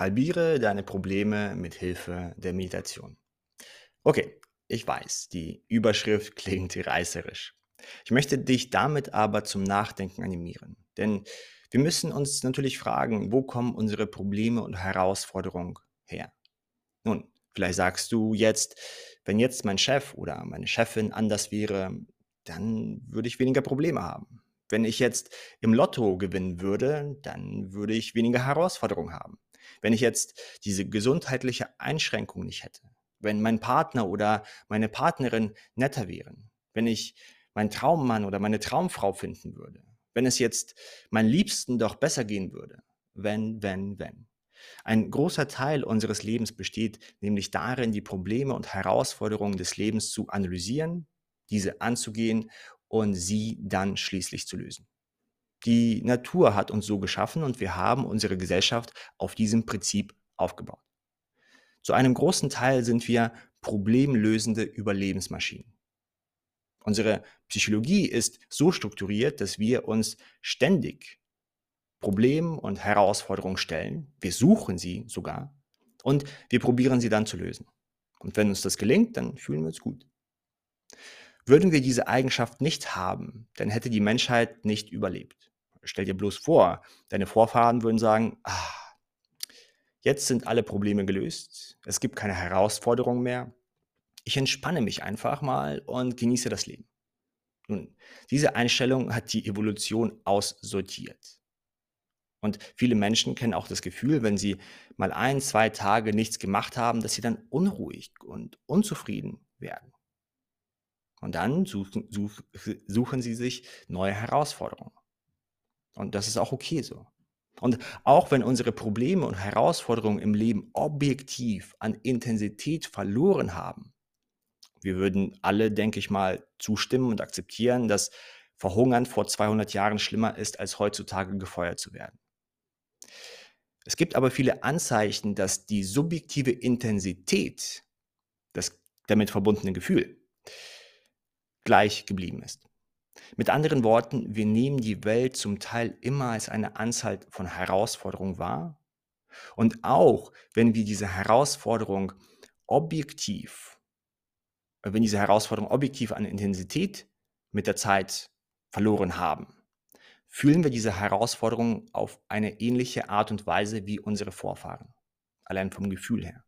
Halbiere deine Probleme mit Hilfe der Meditation. Okay, ich weiß, die Überschrift klingt reißerisch. Ich möchte dich damit aber zum Nachdenken animieren. Denn wir müssen uns natürlich fragen, wo kommen unsere Probleme und Herausforderungen her? Nun, vielleicht sagst du jetzt, wenn jetzt mein Chef oder meine Chefin anders wäre, dann würde ich weniger Probleme haben. Wenn ich jetzt im Lotto gewinnen würde, dann würde ich weniger Herausforderungen haben. Wenn ich jetzt diese gesundheitliche Einschränkung nicht hätte, wenn mein Partner oder meine Partnerin netter wären, wenn ich meinen Traummann oder meine Traumfrau finden würde, wenn es jetzt meinen Liebsten doch besser gehen würde, wenn, wenn, wenn. Ein großer Teil unseres Lebens besteht nämlich darin, die Probleme und Herausforderungen des Lebens zu analysieren, diese anzugehen und sie dann schließlich zu lösen. Die Natur hat uns so geschaffen und wir haben unsere Gesellschaft auf diesem Prinzip aufgebaut. Zu einem großen Teil sind wir problemlösende Überlebensmaschinen. Unsere Psychologie ist so strukturiert, dass wir uns ständig Problemen und Herausforderungen stellen. Wir suchen sie sogar und wir probieren sie dann zu lösen. Und wenn uns das gelingt, dann fühlen wir uns gut. Würden wir diese Eigenschaft nicht haben, dann hätte die Menschheit nicht überlebt. Stell dir bloß vor, deine Vorfahren würden sagen, ah, jetzt sind alle Probleme gelöst, es gibt keine Herausforderungen mehr, ich entspanne mich einfach mal und genieße das Leben. Nun, diese Einstellung hat die Evolution aussortiert. Und viele Menschen kennen auch das Gefühl, wenn sie mal ein, zwei Tage nichts gemacht haben, dass sie dann unruhig und unzufrieden werden. Und dann suchen, such, suchen sie sich neue Herausforderungen. Und das ist auch okay so. Und auch wenn unsere Probleme und Herausforderungen im Leben objektiv an Intensität verloren haben, wir würden alle, denke ich mal, zustimmen und akzeptieren, dass Verhungern vor 200 Jahren schlimmer ist, als heutzutage gefeuert zu werden. Es gibt aber viele Anzeichen, dass die subjektive Intensität, das damit verbundene Gefühl, gleich geblieben ist. Mit anderen Worten, wir nehmen die Welt zum Teil immer als eine Anzahl von Herausforderungen wahr. Und auch wenn wir diese Herausforderung objektiv, wenn diese Herausforderung objektiv an Intensität mit der Zeit verloren haben, fühlen wir diese Herausforderung auf eine ähnliche Art und Weise wie unsere Vorfahren, allein vom Gefühl her.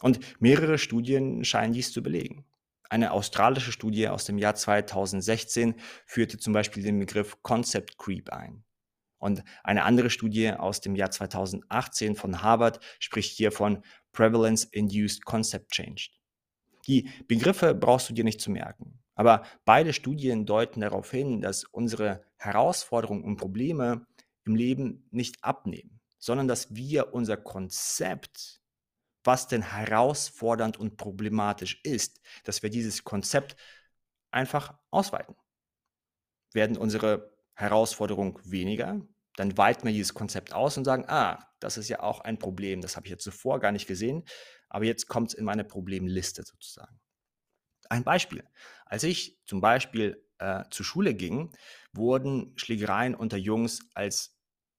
Und mehrere Studien scheinen dies zu belegen. Eine australische Studie aus dem Jahr 2016 führte zum Beispiel den Begriff Concept Creep ein. Und eine andere Studie aus dem Jahr 2018 von Harvard spricht hier von Prevalence Induced Concept Change. Die Begriffe brauchst du dir nicht zu merken. Aber beide Studien deuten darauf hin, dass unsere Herausforderungen und Probleme im Leben nicht abnehmen, sondern dass wir unser Konzept was denn herausfordernd und problematisch ist, dass wir dieses Konzept einfach ausweiten. Werden unsere Herausforderungen weniger, dann weiten wir dieses Konzept aus und sagen, ah, das ist ja auch ein Problem, das habe ich jetzt zuvor gar nicht gesehen, aber jetzt kommt es in meine Problemliste sozusagen. Ein Beispiel. Als ich zum Beispiel äh, zur Schule ging, wurden Schlägereien unter Jungs als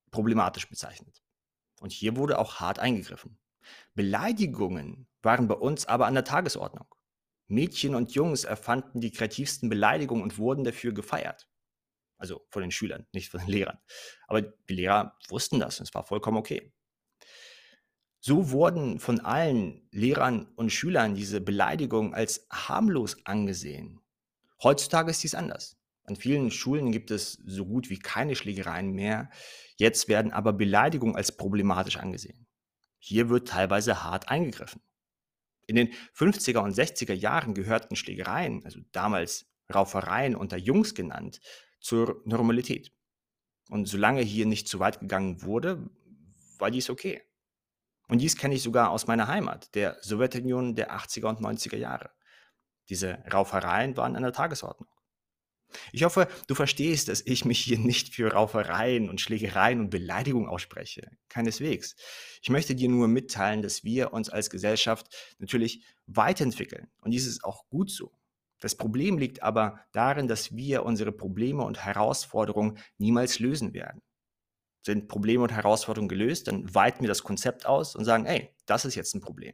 problematisch bezeichnet. Und hier wurde auch hart eingegriffen. Beleidigungen waren bei uns aber an der Tagesordnung. Mädchen und Jungs erfanden die kreativsten Beleidigungen und wurden dafür gefeiert. Also von den Schülern, nicht von den Lehrern. Aber die Lehrer wussten das und es war vollkommen okay. So wurden von allen Lehrern und Schülern diese Beleidigungen als harmlos angesehen. Heutzutage ist dies anders. An vielen Schulen gibt es so gut wie keine Schlägereien mehr. Jetzt werden aber Beleidigungen als problematisch angesehen. Hier wird teilweise hart eingegriffen. In den 50er und 60er Jahren gehörten Schlägereien, also damals Raufereien unter Jungs genannt, zur Normalität. Und solange hier nicht zu weit gegangen wurde, war dies okay. Und dies kenne ich sogar aus meiner Heimat, der Sowjetunion der 80er und 90er Jahre. Diese Raufereien waren an der Tagesordnung. Ich hoffe, du verstehst, dass ich mich hier nicht für Raufereien und Schlägereien und Beleidigungen ausspreche. Keineswegs. Ich möchte dir nur mitteilen, dass wir uns als Gesellschaft natürlich weiterentwickeln. Und dies ist auch gut so. Das Problem liegt aber darin, dass wir unsere Probleme und Herausforderungen niemals lösen werden. sind Probleme und Herausforderungen gelöst, dann weiten wir das Konzept aus und sagen, ey, das ist jetzt ein Problem.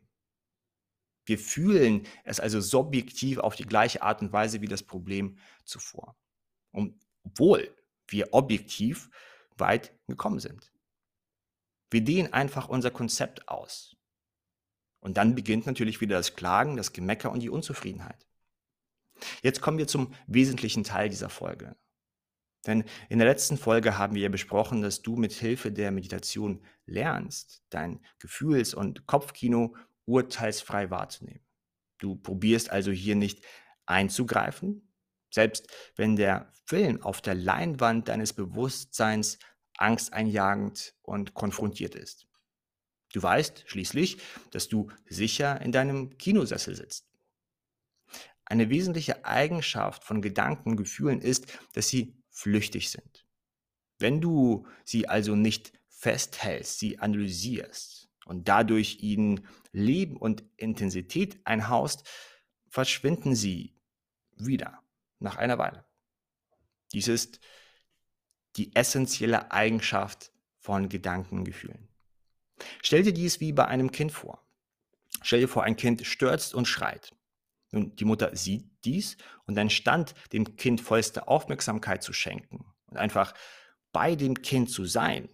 Wir fühlen es also subjektiv auf die gleiche Art und Weise wie das Problem zuvor. Und obwohl wir objektiv weit gekommen sind. Wir dehnen einfach unser Konzept aus. Und dann beginnt natürlich wieder das Klagen, das Gemecker und die Unzufriedenheit. Jetzt kommen wir zum wesentlichen Teil dieser Folge. Denn in der letzten Folge haben wir ja besprochen, dass du mit Hilfe der Meditation lernst, dein Gefühls- und Kopfkino urteilsfrei wahrzunehmen. Du probierst also hier nicht einzugreifen, selbst wenn der Film auf der Leinwand deines Bewusstseins angsteinjagend und konfrontiert ist. Du weißt schließlich, dass du sicher in deinem Kinosessel sitzt. Eine wesentliche Eigenschaft von Gedanken und Gefühlen ist, dass sie flüchtig sind. Wenn du sie also nicht festhältst, sie analysierst und dadurch ihnen Leben und Intensität einhaust, verschwinden sie wieder nach einer Weile. Dies ist die essentielle Eigenschaft von Gedanken und Gefühlen. Stell dir dies wie bei einem Kind vor. Stell dir vor, ein Kind stürzt und schreit. Nun, die Mutter sieht dies und dann stand dem Kind vollste Aufmerksamkeit zu schenken und einfach bei dem Kind zu sein.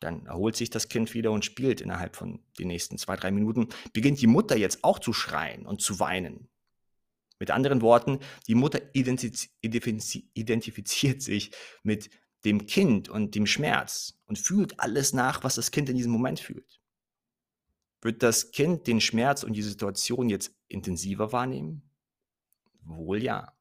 Dann erholt sich das Kind wieder und spielt innerhalb von den nächsten zwei, drei Minuten. Beginnt die Mutter jetzt auch zu schreien und zu weinen. Mit anderen Worten, die Mutter identifiziert sich mit dem Kind und dem Schmerz und fühlt alles nach, was das Kind in diesem Moment fühlt. Wird das Kind den Schmerz und die Situation jetzt intensiver wahrnehmen? Wohl ja.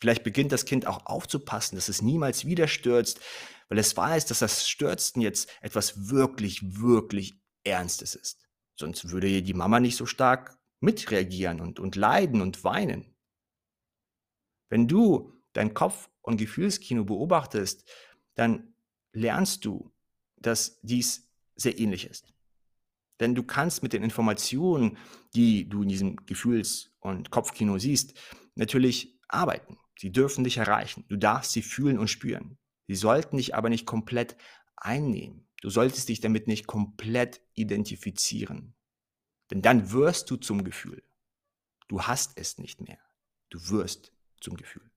Vielleicht beginnt das Kind auch aufzupassen, dass es niemals wieder stürzt, weil es weiß, dass das Stürzen jetzt etwas wirklich, wirklich Ernstes ist. Sonst würde die Mama nicht so stark mitreagieren und, und leiden und weinen. Wenn du dein Kopf- und Gefühlskino beobachtest, dann lernst du, dass dies sehr ähnlich ist. Denn du kannst mit den Informationen, die du in diesem Gefühls- und Kopfkino siehst, natürlich arbeiten. Sie dürfen dich erreichen. Du darfst sie fühlen und spüren. Sie sollten dich aber nicht komplett einnehmen. Du solltest dich damit nicht komplett identifizieren. Denn dann wirst du zum Gefühl. Du hast es nicht mehr. Du wirst zum Gefühl.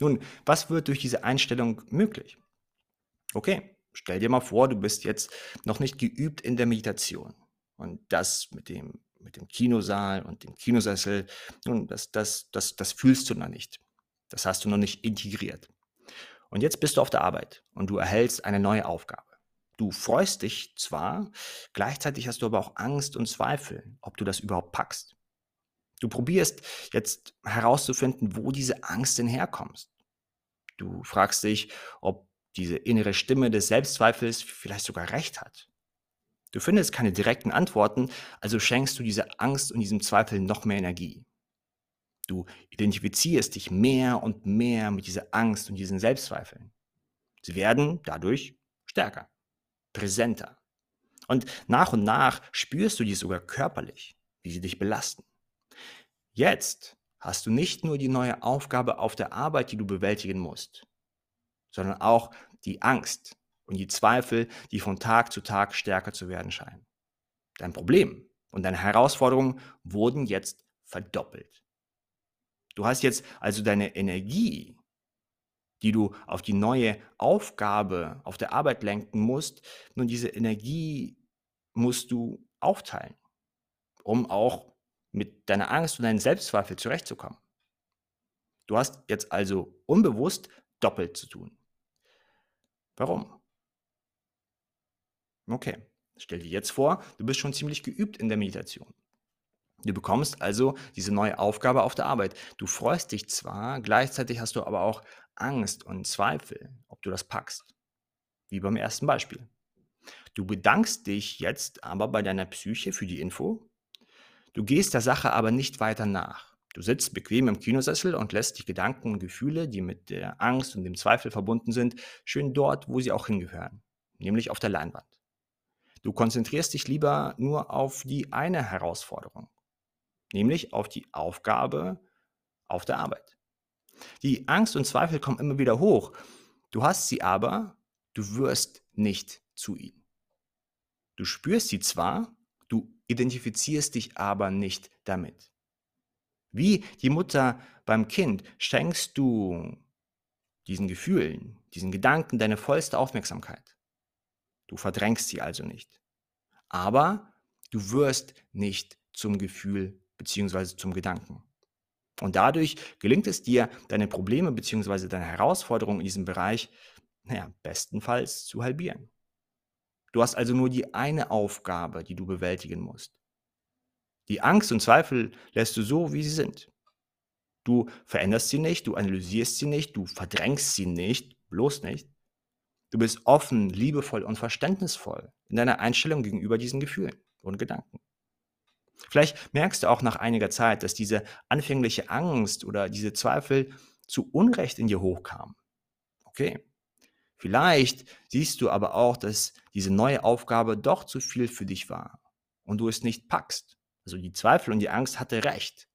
Nun, was wird durch diese Einstellung möglich? Okay, Stell dir mal vor, du bist jetzt noch nicht geübt in der Meditation. Und das mit dem, mit dem Kinosaal und dem Kinosessel, nun, das, das, das, das fühlst du noch nicht. Das hast du noch nicht integriert. Und jetzt bist du auf der Arbeit und du erhältst eine neue Aufgabe. Du freust dich zwar, gleichzeitig hast du aber auch Angst und Zweifel, ob du das überhaupt packst. Du probierst jetzt herauszufinden, wo diese Angst denn herkommt. Du fragst dich, ob diese innere Stimme des Selbstzweifels vielleicht sogar recht hat. Du findest keine direkten Antworten, also schenkst du dieser Angst und diesem Zweifel noch mehr Energie. Du identifizierst dich mehr und mehr mit dieser Angst und diesen Selbstzweifeln. Sie werden dadurch stärker, präsenter. Und nach und nach spürst du dies sogar körperlich, wie sie dich belasten. Jetzt hast du nicht nur die neue Aufgabe auf der Arbeit, die du bewältigen musst sondern auch die Angst und die Zweifel, die von Tag zu Tag stärker zu werden scheinen. Dein Problem und deine Herausforderungen wurden jetzt verdoppelt. Du hast jetzt also deine Energie, die du auf die neue Aufgabe auf der Arbeit lenken musst, nun diese Energie musst du aufteilen, um auch mit deiner Angst und deinen Selbstzweifel zurechtzukommen. Du hast jetzt also unbewusst doppelt zu tun. Warum? Okay, stell dir jetzt vor, du bist schon ziemlich geübt in der Meditation. Du bekommst also diese neue Aufgabe auf der Arbeit. Du freust dich zwar, gleichzeitig hast du aber auch Angst und Zweifel, ob du das packst. Wie beim ersten Beispiel. Du bedankst dich jetzt aber bei deiner Psyche für die Info. Du gehst der Sache aber nicht weiter nach. Du sitzt bequem im Kinosessel und lässt die Gedanken und Gefühle, die mit der Angst und dem Zweifel verbunden sind, schön dort, wo sie auch hingehören, nämlich auf der Leinwand. Du konzentrierst dich lieber nur auf die eine Herausforderung, nämlich auf die Aufgabe auf der Arbeit. Die Angst und Zweifel kommen immer wieder hoch. Du hast sie aber du wirst nicht zu ihnen. Du spürst sie zwar, du identifizierst dich aber nicht damit. Wie die Mutter beim Kind schenkst du diesen Gefühlen, diesen Gedanken deine vollste Aufmerksamkeit. Du verdrängst sie also nicht. Aber du wirst nicht zum Gefühl bzw. zum Gedanken. Und dadurch gelingt es dir, deine Probleme bzw. deine Herausforderungen in diesem Bereich, naja, bestenfalls zu halbieren. Du hast also nur die eine Aufgabe, die du bewältigen musst. Die Angst und Zweifel lässt du so, wie sie sind. Du veränderst sie nicht, du analysierst sie nicht, du verdrängst sie nicht, bloß nicht. Du bist offen, liebevoll und verständnisvoll in deiner Einstellung gegenüber diesen Gefühlen und Gedanken. Vielleicht merkst du auch nach einiger Zeit, dass diese anfängliche Angst oder diese Zweifel zu Unrecht in dir hochkamen. Okay. Vielleicht siehst du aber auch, dass diese neue Aufgabe doch zu viel für dich war und du es nicht packst. Also die Zweifel und die Angst hatte recht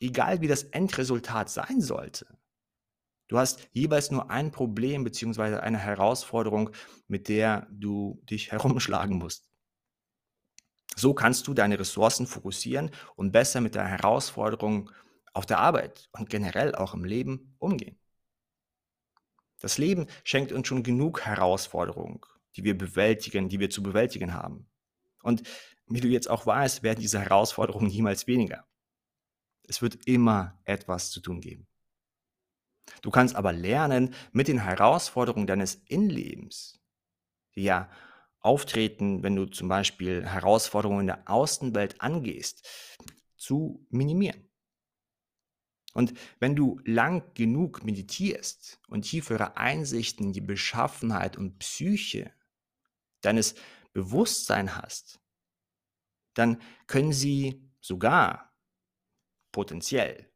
egal wie das Endresultat sein sollte. Du hast jeweils nur ein Problem bzw. eine Herausforderung, mit der du dich herumschlagen musst. So kannst du deine Ressourcen fokussieren und besser mit der Herausforderung auf der Arbeit und generell auch im Leben umgehen. Das Leben schenkt uns schon genug Herausforderungen, die wir bewältigen, die wir zu bewältigen haben. Und wie du jetzt auch weißt, werden diese Herausforderungen niemals weniger. Es wird immer etwas zu tun geben. Du kannst aber lernen, mit den Herausforderungen deines Innenlebens, die ja auftreten, wenn du zum Beispiel Herausforderungen in der Außenwelt angehst, zu minimieren. Und wenn du lang genug meditierst und tiefere Einsichten in die Beschaffenheit und Psyche deines Bewusstseins hast, dann können sie sogar potenziell,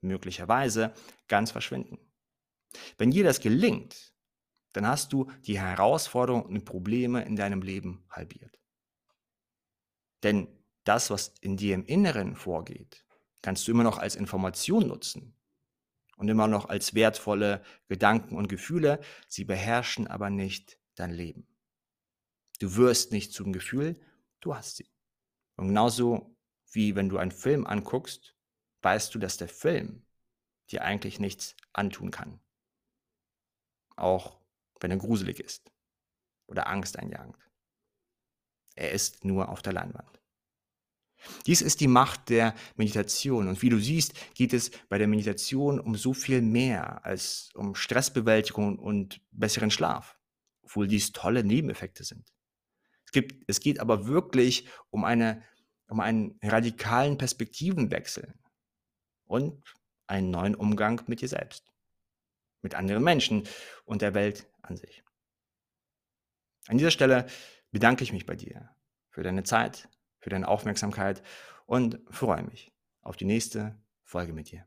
möglicherweise ganz verschwinden. Wenn dir das gelingt, dann hast du die Herausforderungen und Probleme in deinem Leben halbiert. Denn das, was in dir im Inneren vorgeht, kannst du immer noch als Information nutzen und immer noch als wertvolle Gedanken und Gefühle, sie beherrschen aber nicht dein Leben. Du wirst nicht zum Gefühl, du hast sie. Und genauso wie wenn du einen Film anguckst, weißt du, dass der Film dir eigentlich nichts antun kann. Auch wenn er gruselig ist oder Angst einjagend. Er ist nur auf der Leinwand. Dies ist die Macht der Meditation. Und wie du siehst, geht es bei der Meditation um so viel mehr als um Stressbewältigung und besseren Schlaf, obwohl dies tolle Nebeneffekte sind. Es, gibt, es geht aber wirklich um eine um einen radikalen Perspektivenwechsel und einen neuen Umgang mit dir selbst, mit anderen Menschen und der Welt an sich. An dieser Stelle bedanke ich mich bei dir für deine Zeit, für deine Aufmerksamkeit und freue mich auf die nächste Folge mit dir.